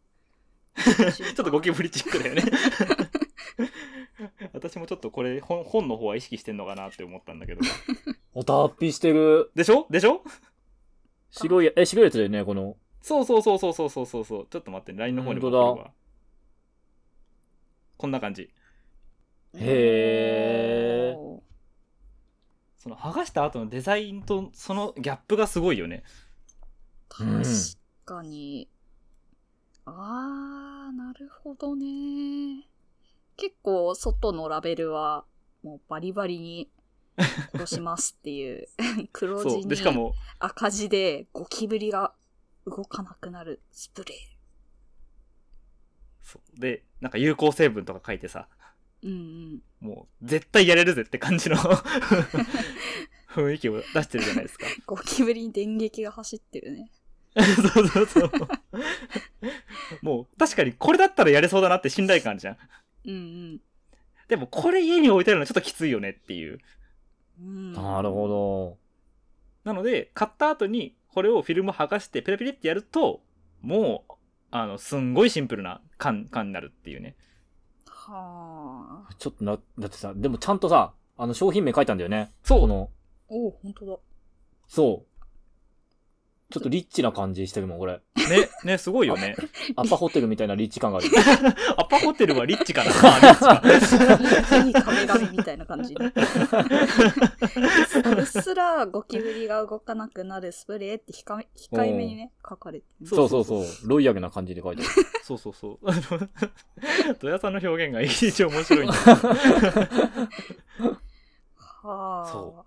[laughs] ちょっとゴキブリチックだよね。[laughs] 私もちょっとこれ本本の方は意識してんのかなって思ったんだけど。お脱皮してる。でしょ？でしょ？白い、え、白いやつだよね、この。そうそうそうそうそうそうそうそう。ちょっと待って LINE の方にも送る本当わこんな感じ。へー。おーその剥がした後のデザインとそのギャップがすごいよねうん確かに。あー、なるほどね。結構、外のラベルは、もうバリバリに殺しますっていう、[laughs] 黒字そうでしかにも赤字でゴキブリが動かなくなるスプレそうでなんか有効成分とか書いてさー。うんうん。もう絶対やれるぜって感じの [laughs] 雰囲気を出してるじゃないですかゴキブリに電撃が走ってるね。[laughs] そうそうそうもう確かにこれだったらやれそうだなって信頼感あるじゃんうんでもこれ家に置いてあるのはちょっときついよねっていううん。うん、なるほど。なので買った後にこれをフィルム剥がしてペラペラってやるともうあのすんごいシンプルな感感になるっていうねはあ。ちょっとな、だってさ、でもちゃんとさ、あの商品名書いたんだよね。そうこの、おお、本当だ。そう。ちょっとリッチな感じしてるもん、これ。ねねすごいよね [laughs] アパホテルみたいなリッチ感がある。アパホテルはリッチかなあリッチか [laughs] いい壁紙みたいな感じで。うっすらゴキブリが動かなくなるスプレーって控え控えめにね、書かれてる。そうそうそう。ロイヤルな感じで書いてある。そうそうそうあのドヤさんの表現が一応面白いんだ [laughs] はあ。そ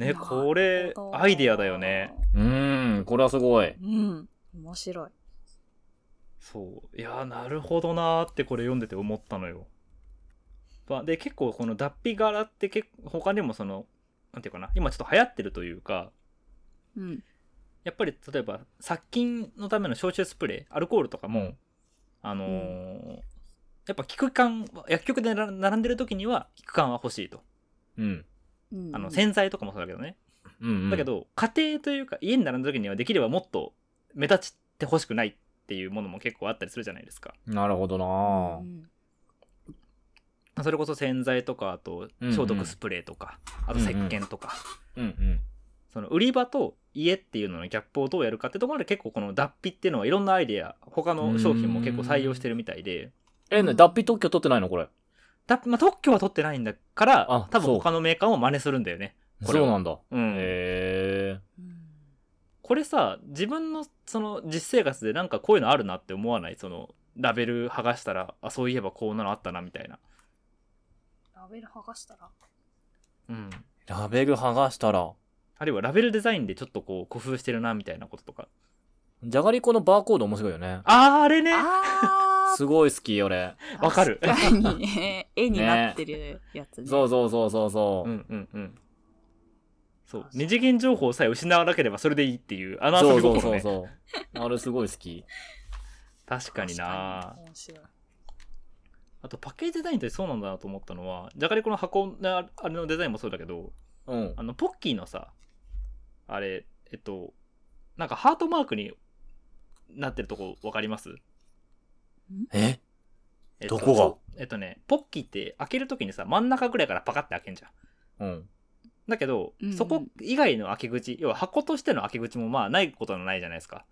ねこれどアイデアだよね。うーん、これはすごい。うん。面白い。そういやーなるほどなーってこれ読んでて思ったのよまあで結構この脱皮柄って結他にもそのなんていうかな今ちょっと流行ってるというかうん。やっぱり例えば殺菌のための消臭スプレーアルコールとかも、うんあのーやっぱ効く感薬局でな並んでる時には効く感は欲しいと、うん。うん、あの洗剤とかもそうだけどね、うん、うん。だけ、ど家庭というか家に並んだ時にはできればもっと目立ちて欲しくないっていうものも結構あったりするじゃないですか。なるほどな。ぁうん。それこそ洗剤とかあとうんうん消毒スプレーとか、あと石鹸とか、うんうん。その売り場と家っていうののギャップをどうやるかってところで結構この脱皮っていうのはいろんなアイデア他の商品も結構採用してるみたいで。え、ね、脱皮特許取ってないのこれ。脱まあ、特許は取ってないんだからあ多分他のメーカーも真似するんだよね。そうなんだ。うん。へうんこれさ自分のその実生活でなんかこういうのあるなって思わない？そのラベル剥がしたらあそういえばこうなのあったなみたいな。ラベル剥がしたら？うん。ー。ラベル剥がしたら、あるいはラベルデザインでちょっとこう工夫してるなみたいなこととかじゃがりこのバーコード面白いよね。あーあれねあ [laughs] すごい好き、俺。ーわかる確かに [laughs] ね絵になってるやつねそうそうそうそうそうう。んうんうんそう二次元情報さえ失わなければそれでいいっていうあの遊そうそうそうそう。あれすごい好き。確かにな確かに面白いあとパッケージデザインってそうなんだなと思ったのはじゃがりこの箱のあれのデザインもそうだけどうんあ。のポッキーのさあれえっとなんかハートマークになってるとこ分かります？え？え？っとどこが？えっとねポッキーって開けるときにさ真ん中ぐらいからパカって開けんじゃん。うん。だけど、うんうん。そこ以外の開け口要は箱としての開け口もまあないことはないじゃないですか。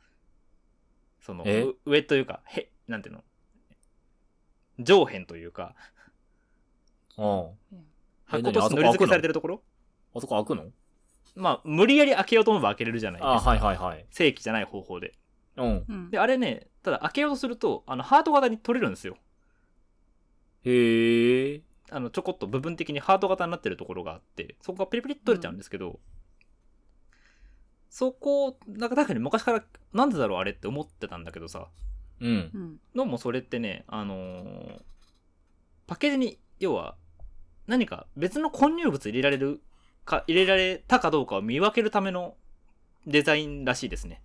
その上というかへなんていうの？上辺というか。うん。え箱として塗り付けされてるところ？あそこ開くの？まあ無理やり開けようと思えば開けれるじゃないですか。あはいはいはい。正規じゃない方法でうん。うんであれねただ開けようとするとあのハート型に取れるんですよへえ。あのちょこっと部分的にハート型になってるところがあってそこがピリピリっと取れちゃうんですけど、そこなんか確かに昔からなんでだろうあれって思ってたんだけどさうんう。んのもそれってねあのーパッケージに要は何か別の混入物入れられるか入れられたかどうかを見分けるためのデザインらしいですね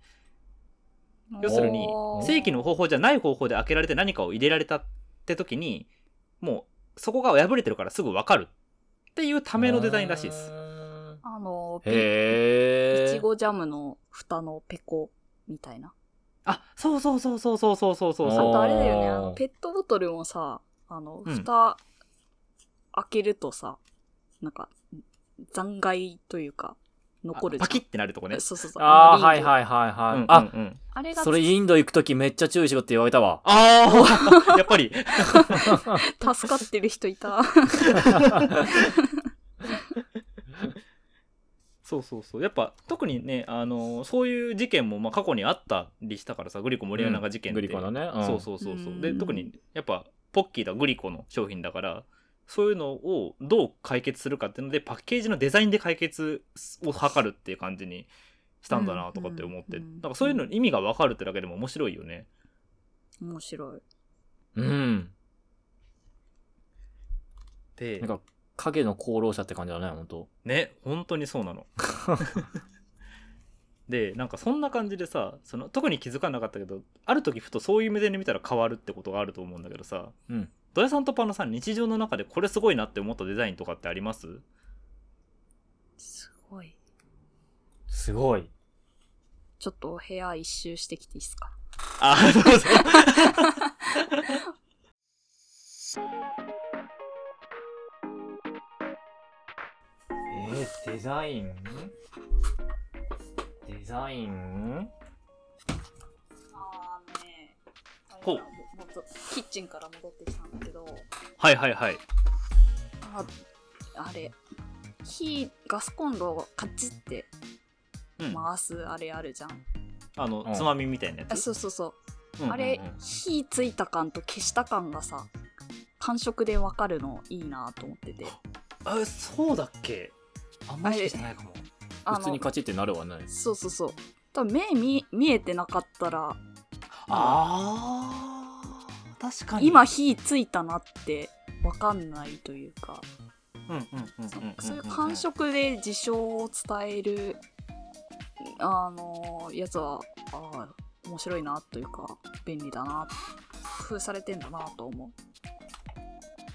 要するに正規の方法じゃない方法で開けられて何かを入れられたって時にもうそこが破れてるからすぐ分かるっていうためのデザインらしいです。あの。いちごジャムの蓋のペコみたいな。あそうそうそうそうそうそうそうそう。あそうとあれだよねあのペットボトルもさあのうん。蓋開けるとさなんか残骸というか残るパキってなるとこね。そうそうそう。ああ、はいはいはいはい。うんうんあ、うん。あれがそれインド行くときめっちゃ注意しろって言われたわ。ああ [laughs] やっぱり。助かってる人いた。[laughs] そうそうそう。やっぱ特にね、あのーそういう事件もまあ過去にあったりしたからさグリコ森永事件って、グリコのね。うん。そうそうそうそう。でうん。特にやっぱポッキーだグリコの商品だからそういうのをどう解決するかっていうのでパッケージのデザインで解決を図るっていう感じにしたんだなとかって思って、うんうんなんかそういうの意味が分かるってだけでも面白いよね面白いうん。でなんか、影の功労者って感じだね、ほんと。ね本当にそうなの [laughs] でなんかそんな感じでさその特に気づかなかったけどある時ふとそういう目線で見たら変わるってことがあると思うんだけどさうん。ドヤさんとパンのさん日常の中でこれすごいなって思ったデザインとかってあります？すごい。すごい。ちょっと部屋一周してきていいですか？あどうぞ。えー、デザイン？デザイン？あーね。ほうキッチンから戻ってきたんだけどはいはいはい。ああれ火ガスコンロをカチッてうん。回すあれあるじゃん、あのうん。つまみみたいなやあつそうそうそう、うんうんうん。あれ火ついた感と消した感がさ感触でわかるのいいなと思ってて。あそうだっけ？あんまり意識してないかも。あ普通にカチってなるわね。そうそうそう。多分目見見えてなかったらあー確かに。今火ついたなってわかんないというか。うんうんうんうんんそういう感触で事象を伝えるあのやつはあー面白いなというか便利だな工夫されてんだなと思う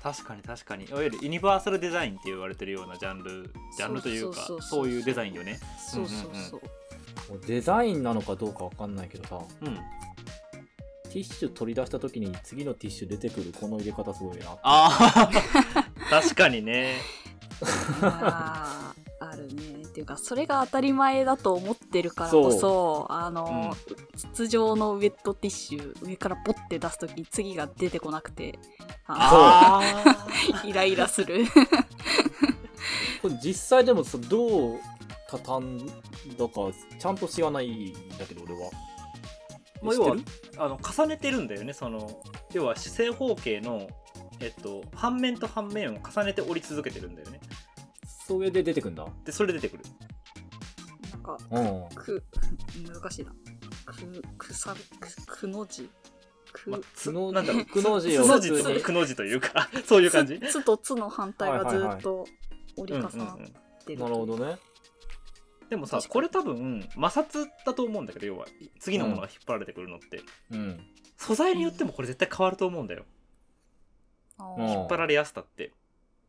確かに確かにいわゆるユニバーサルデザインって言われてるようなジャンルジャンルというかそういうデザインよねそうそうそう、デザインなのかどうかわかんないけどさ、うんティッシュ取り出した時に次のティッシュ出てくるこの入れ方すごいな。あー。[laughs] 確かにね。あるね。っていうかそれが当たり前だと思ってるからこそあの、筒状のウェットティッシュ上からポッて出す時次が出てこなくてああの [laughs] イライラする。[laughs] これ実際でもさどう畳んだかちゃんと知らないんだけど俺は。もう要はあの重ねてるんだよね。その要は正方形のえっと半面と半面を重ねて折り続けてるんだよね。それで出てくんだ？でそれで出てくる。なんかうん。く難しいな。くくさくくの字。く、まあつのなんだろう。[laughs] くの字をくの字というか [laughs] そういう感じ。つつとつの反対がずっと折り重なっうんう。んうんてる、なるほどね。でもさこれ多分摩擦だと思うんだけど要は次のものが引っ張られてくるのって、うん。素材によってもこれ絶対変わると思うんだよ。うん引っ張られやすさって。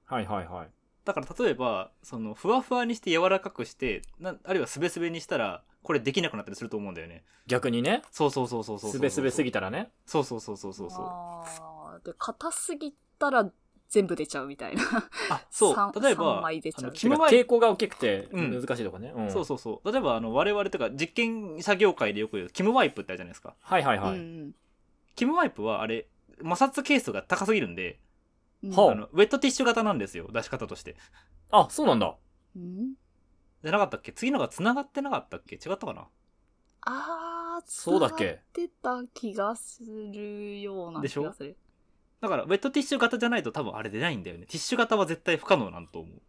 はいはいはい。だから例えばそのふわふわにして柔らかくしてなあるいはすべすべにしたらこれできなくなったりすると思うんだよね。逆にね、そうそうそうそうそうそうすべすべすぎたらね。そうそうそうそうそうそう。あー。で硬すぎたら全部出ちゃうみたいな。あ [laughs] そう。三例えば抵抗が大きくてうん。難しいとかね、うん。そうそうそう。例えばあの我々とか実験作業会でよく言うキムワイプってあるじゃないですか。はいはいはい、うんキムワイプはあれ摩擦係数が高すぎるんでうん。はあ。のウェットティッシュ型なんですよ。出し方として。あそうなんだ。うん。じゃなかったっけ？次のが繋がってなかったっけ？違ったかな？あー、そうだっけ？使ってた気がするようなでしょ気がする。だからウェットティッシュ型じゃないと多分あれ出ないんだよね。ティッシュ型は絶対不可能なんと思う。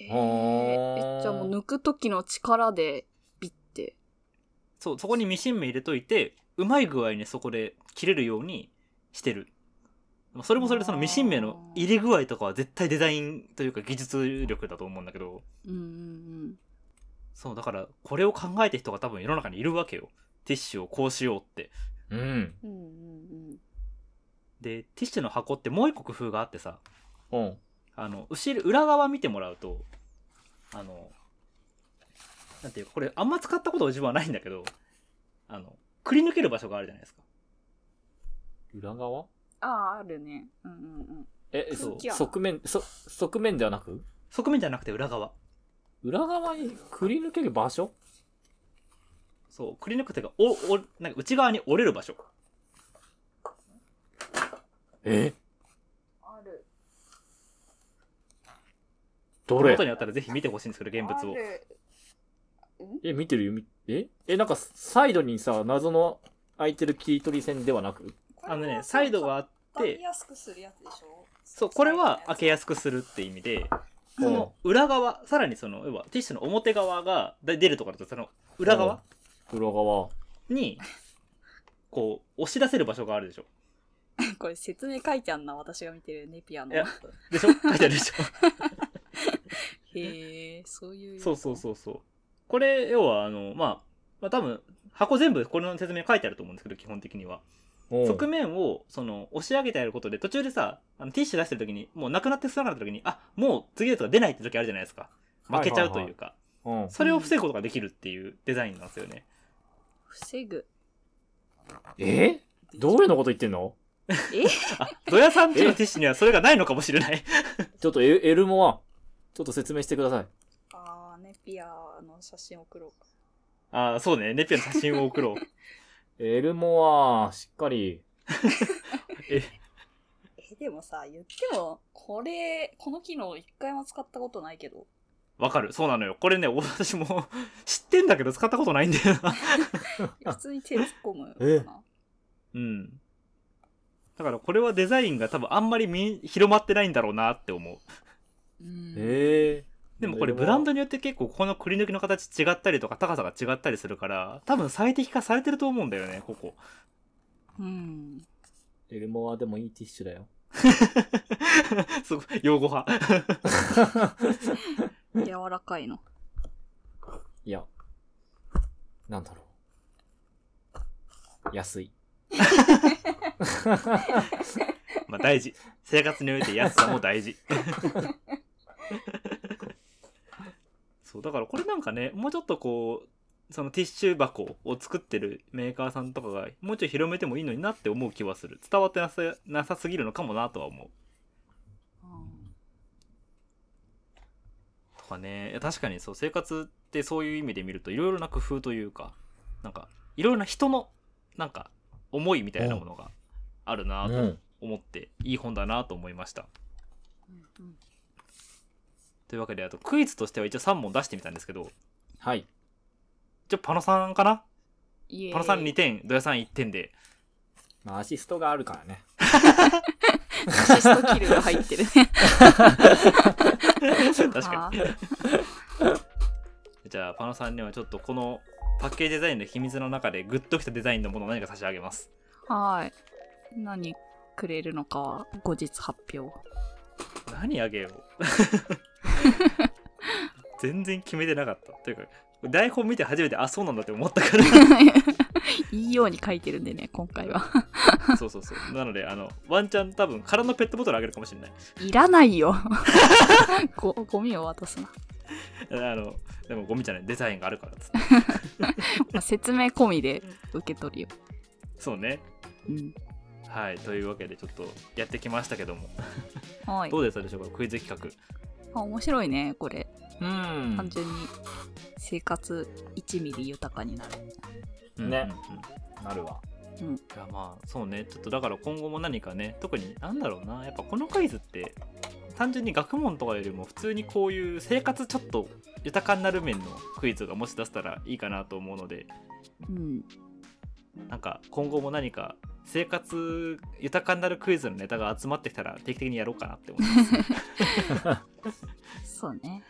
えはー。ー、じゃあもう抜く時の力でビッて。そうそこにミシン目入れといてうまい具合にそこで切れるようにしてる。まあそれもそれでそのミシン目の入れ具合とかは絶対デザインというか技術力だと思うんだけど。うんうんそうだからこれを考えた人が多分世の中にいるわけよ。ティッシュをこうしようって。うん。うん。うんうんでティッシュの箱ってもう一個工夫があってさ。うん。あの後ろ裏側見てもらうとあのなんていうかこれあんま使ったこと自分はないんだけどあのくり抜ける場所があるじゃないですか。裏側？ああ、あるね。うんうんうん。えそう空気穴側面そ側面ではなく？側面じゃなくて裏側。裏側にくり抜ける場所？そうくり抜くっていうかおおなんか内側に折れる場所え？ある。どれ？手元にあったらぜひ見てほしいんですけど現物を。え見てるよ。みえ？えなんかサイドにさ謎の空いてる切り取り線ではなく？あのねサイドがあってやすくするやつでしょ？そうこれは開けやすくするって意味でその裏側さらにその要はティッシュの表側が出るところだとその裏側裏側。にこう押し出せる場所があるでしょ [laughs] これ説明書いてあんな、私が見てるネピアの。いやでしょ？[laughs] 書いてあるでしょ。[laughs] へえ、そういう。そうそうそうそう。これ要はあのまあまあ多分箱全部これの説明書いてあると思うんですけど基本的には。う。ん側面をその押し上げてやることで途中でさあのティッシュ出してる時にもうなくなって少なかった時にあもう次のやつが出ないって時あるじゃないですか。負けちゃうというか、うん。それを防ぐことができるっていうデザインなんですよね防ぐ。えどれのこと言ってんのえ？[laughs] あドヤさんちのティッシュにはそれがないのかもしれない。[laughs] ちょっとエエルモアちょっと説明してください。あー、ネピアの写真送ろう。か。ああそうね。ネピアの写真を送ろう。[laughs] エルモアしっかり。え？え、でもさ、言っても、これ、この機能一回も使ったことないけど。わかる。そうなのよ。これね私も知ってんだけど使ったことないんだよな。普通に手突っ込むえかな。うんだからこれはデザインが多分あんまりみ広まってないんだろうなって思う。うん。ええでもこれブランドによって結構このくり抜きの形違ったりとか高さが違ったりするから多分最適化されてると思うんだよねここ。うん。エルモアでもいいティッシュだよ。[laughs] すごい用語派。[laughs] 柔らかいの。いやなんだろう。安い [laughs] [laughs] まあ大事。生活において安さも大事。[laughs] そうだからこれなんかねもうちょっとこうそのティッシュ箱を作ってるメーカーさんとかがもうちょい広めてもいいのになって思う気はする。伝わってなさなさすぎるのかもなとは思う。とかね。確かにそう生活ってそういう意味で見るといろいろな工夫というかなんかいろいろな人のなんか思いみたいなものがあるなとうん。思って、いい本だなと思いました。うんうん。というわけであとクイズとしては一応3問出してみたんですけどはい。一応パノさんかな？パノさん2点ドヤさん1点で。まあアシストがあるからね。アシストキルが入ってる。ね。[laughs] 確かにに。じゃあパノさんにはちょっとこのパッケージデザインの秘密の中でグッときたデザインのものを何か差し上げます。はい。何くれるのかは後日発表。何あげよう全然決めてなかったというか台本見て初めてあそうなんだって思ったからいいように書いてるんでね、今回は。そうそうそうなのであのワンチャン多分空のペットボトルあげるかもしれないいらないよ。[laughs] ごゴミを渡すな。あのでもゴミじゃないデザインがあるからっつっ [laughs] 説明込みで受け取るよ。そうねうん。はいというわけでちょっとやってきましたけども。[laughs] はい。ど。うでしたでしょうか？クイズ企あ面白いね、これ。うん。単純に生活1ミリ豊かになる。画ねうん。うん。うん。なるわ。うん。いやまあそうね。ちょっとだから今後も何かね特になんだろうな。やっぱこのクイズって単純に学問とかよりも普通にこういう生活ちょっと豊かになる面のクイズがもし出せたらいいかなと思うので。うん。なんか今後も何か生活豊かになるクイズのネタが集まってきたら定期的にやろうかなって思います。そうね。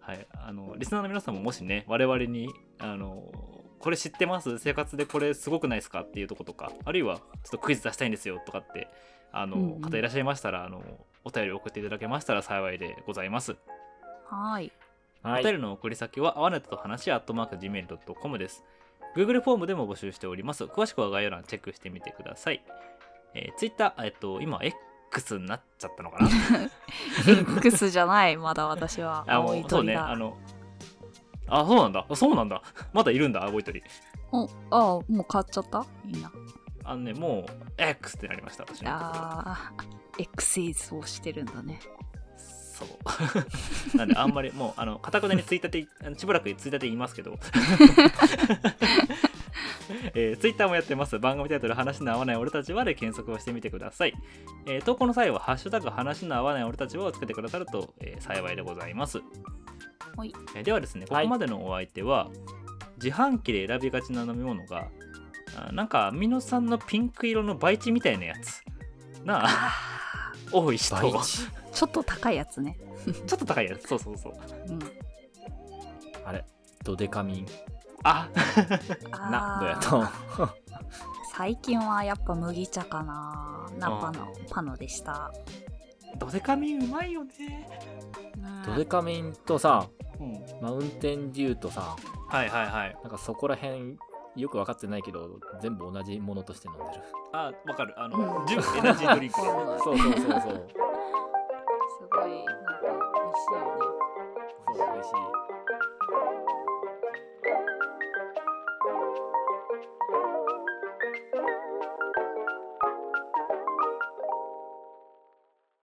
はい、あのリスナーの皆さんももしね我々にあのこれ知ってます？生活でこれすごくないですかっていうとことかあるいはちょっとクイズ出したいんですよとかってあの、うんうん方いらっしゃいましたらあのお便り送っていただけましたら幸いでございます。はい。はいお便りの送り先は、あわねたと話、アットマーク Gmail.com です。Google フォームでも募集しております。詳しくは概要欄チェックしてみてください。えー、Twitter、えっと、今、X になっちゃったのかな？X じゃない、まだ私は。[laughs] あ、もうそうね。あの、あ、そうなんだ。あそうなんだ。まだいるんだ、青い鳥。おあもう変わっちゃった？いいな。あのね、もう、X ってなりました、私のあー、X をしてるんだね。そう。[laughs] なんで、あんまり、もう、あの、かたくなにツイッターで、あのしばらくツイッターで言いますけど、[laughs] えー、ツイッターもやってます。番組タイトル、話の合わない俺たちはで検索をしてみてください。えー投稿の際は、ハッシュタグ、話の合わない俺たちはをつけてくださると、えー幸いでございます。はいえーではですね、こはいこまでのお相手は、自販機で選びがちな飲み物が、あなんか、アミノ酸のピンク色の培地みたいなやつ。なあ、あ [laughs] 多い人。倍ちょっと高いやつね。っと高いやつ。そうそうそう。うん。あれドデカミンあなどうやと最近はやっぱ麦茶かな。ナあーパのパノでした。ドデカミンうまいよね。うんドデカミンとさうん、マウンテンデューとさはいはいはい。なんかそこら辺よく分かってないけど全部同じものとして飲んでるあ、わかる。あうの、ん純エナジードリンクね。[laughs] そうそうそうそうすごい、なんか美味し